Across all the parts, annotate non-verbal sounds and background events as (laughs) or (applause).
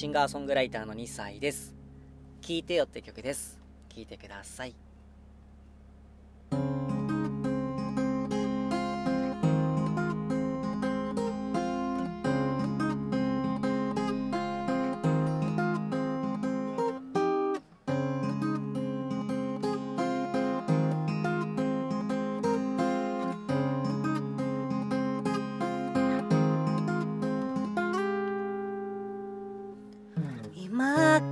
シンガーソングライターの2歳です。聴いてよって曲です。聴いてください。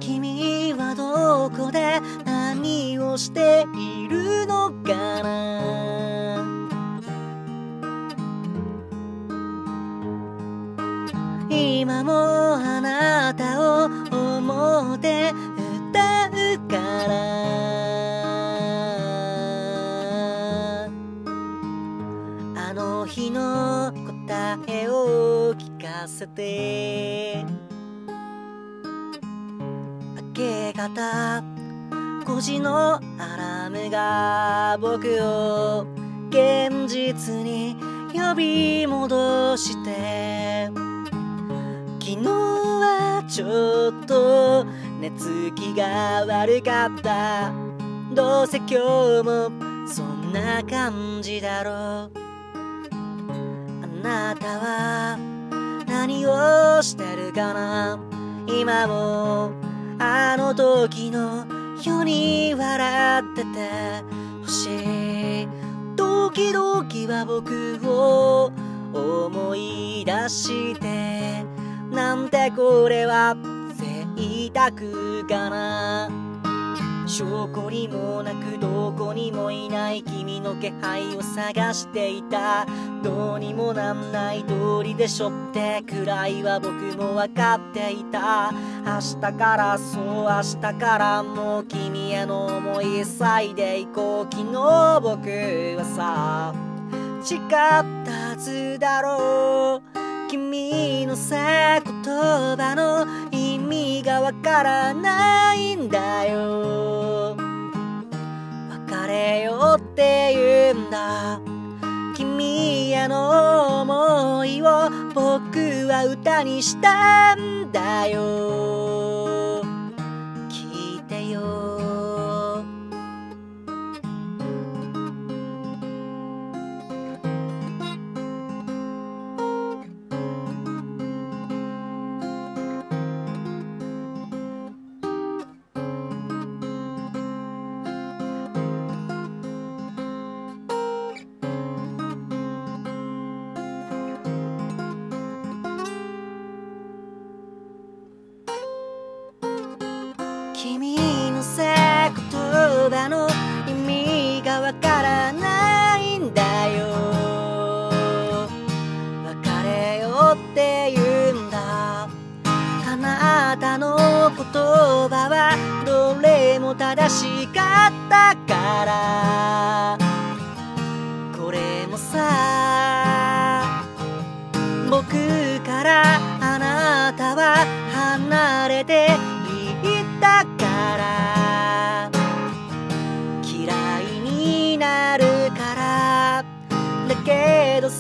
君はどこで何をしているのかな？今もあなたを思って歌うから。あの日の答えを聞かせて。明け方。5時のアラームが僕を現実に呼び戻して。昨日はちょっと寝つきが悪かった。どうせ今日もそんな感じだろう。あなたは何をしてるかな。今もあの時のように笑っててほしい時々は僕を思い出してなんてこれは贅沢かな。証拠にもなくどこにもいない君の気配を探していた。どうにもなんない通りでしょってくらいは僕も分かっていた。明日からそう明日からもう君への思い咲いでいこう。昨日僕はさ誓ったはずだろう。君のさ言葉の意味がわからないんだよ。別れようって言うんだ。君への思いを僕は歌にしたんだよ。聞いてよ。君のさ言葉の意味がわからないんだよ。別れようって言うんだ。あなたの言葉はどれも正しかったから。これもさ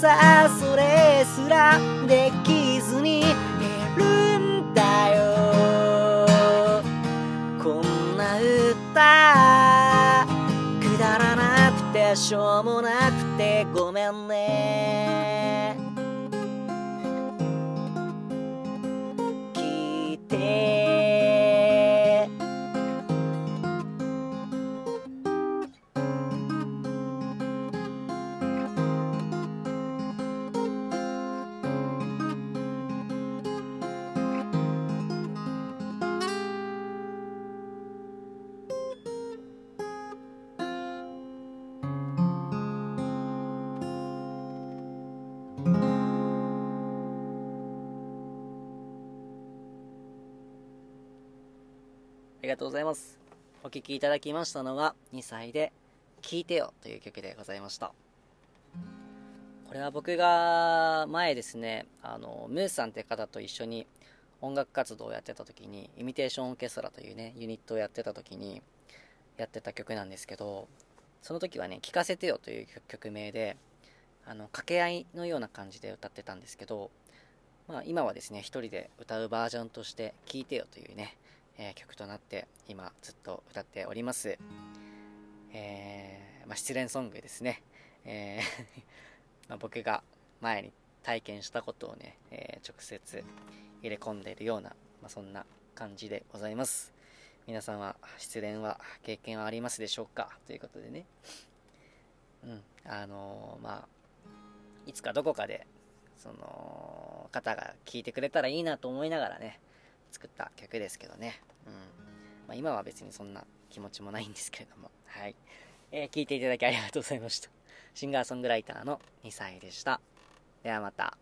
さそれすらできずにいるんだよ。こんな歌くだらなくてしょうもなくてごめんね。りがとうございます。お聴きいただきましたのは、2歳で、聴いてよという曲でございました。これは僕が前ですね、あの、ムーさんって方と一緒に音楽活動をやってた時に、イミテーションオーケストラというね、ユニットをやってた時に、やってた曲なんですけど、その時はね、聴かせてよという曲名で、あの、掛け合いのような感じで歌ってたんですけど、まあ、今はですね、一人で歌うバージョンとして聴いてよというね、えー、曲となって今ずっと歌っております。えー、まあ、失恋ソングですね。えー (laughs) まあ、僕が前に体験したことをね、え、直接入れ込んでいるような、まあ、そんな感じでございます。皆さんは失恋は経験はありますでしょうか？ということでね。うん、あの、まあ、いつかどこかで、その、方が聴いてくれたらいいなと思いながらね、作った曲ですけどね。うん。まあ、今は別にそんな気持ちもないんですけれども。はい。えー、聞いていただきありがとうございました。シンガーソングライターの2歳でした。ではまた。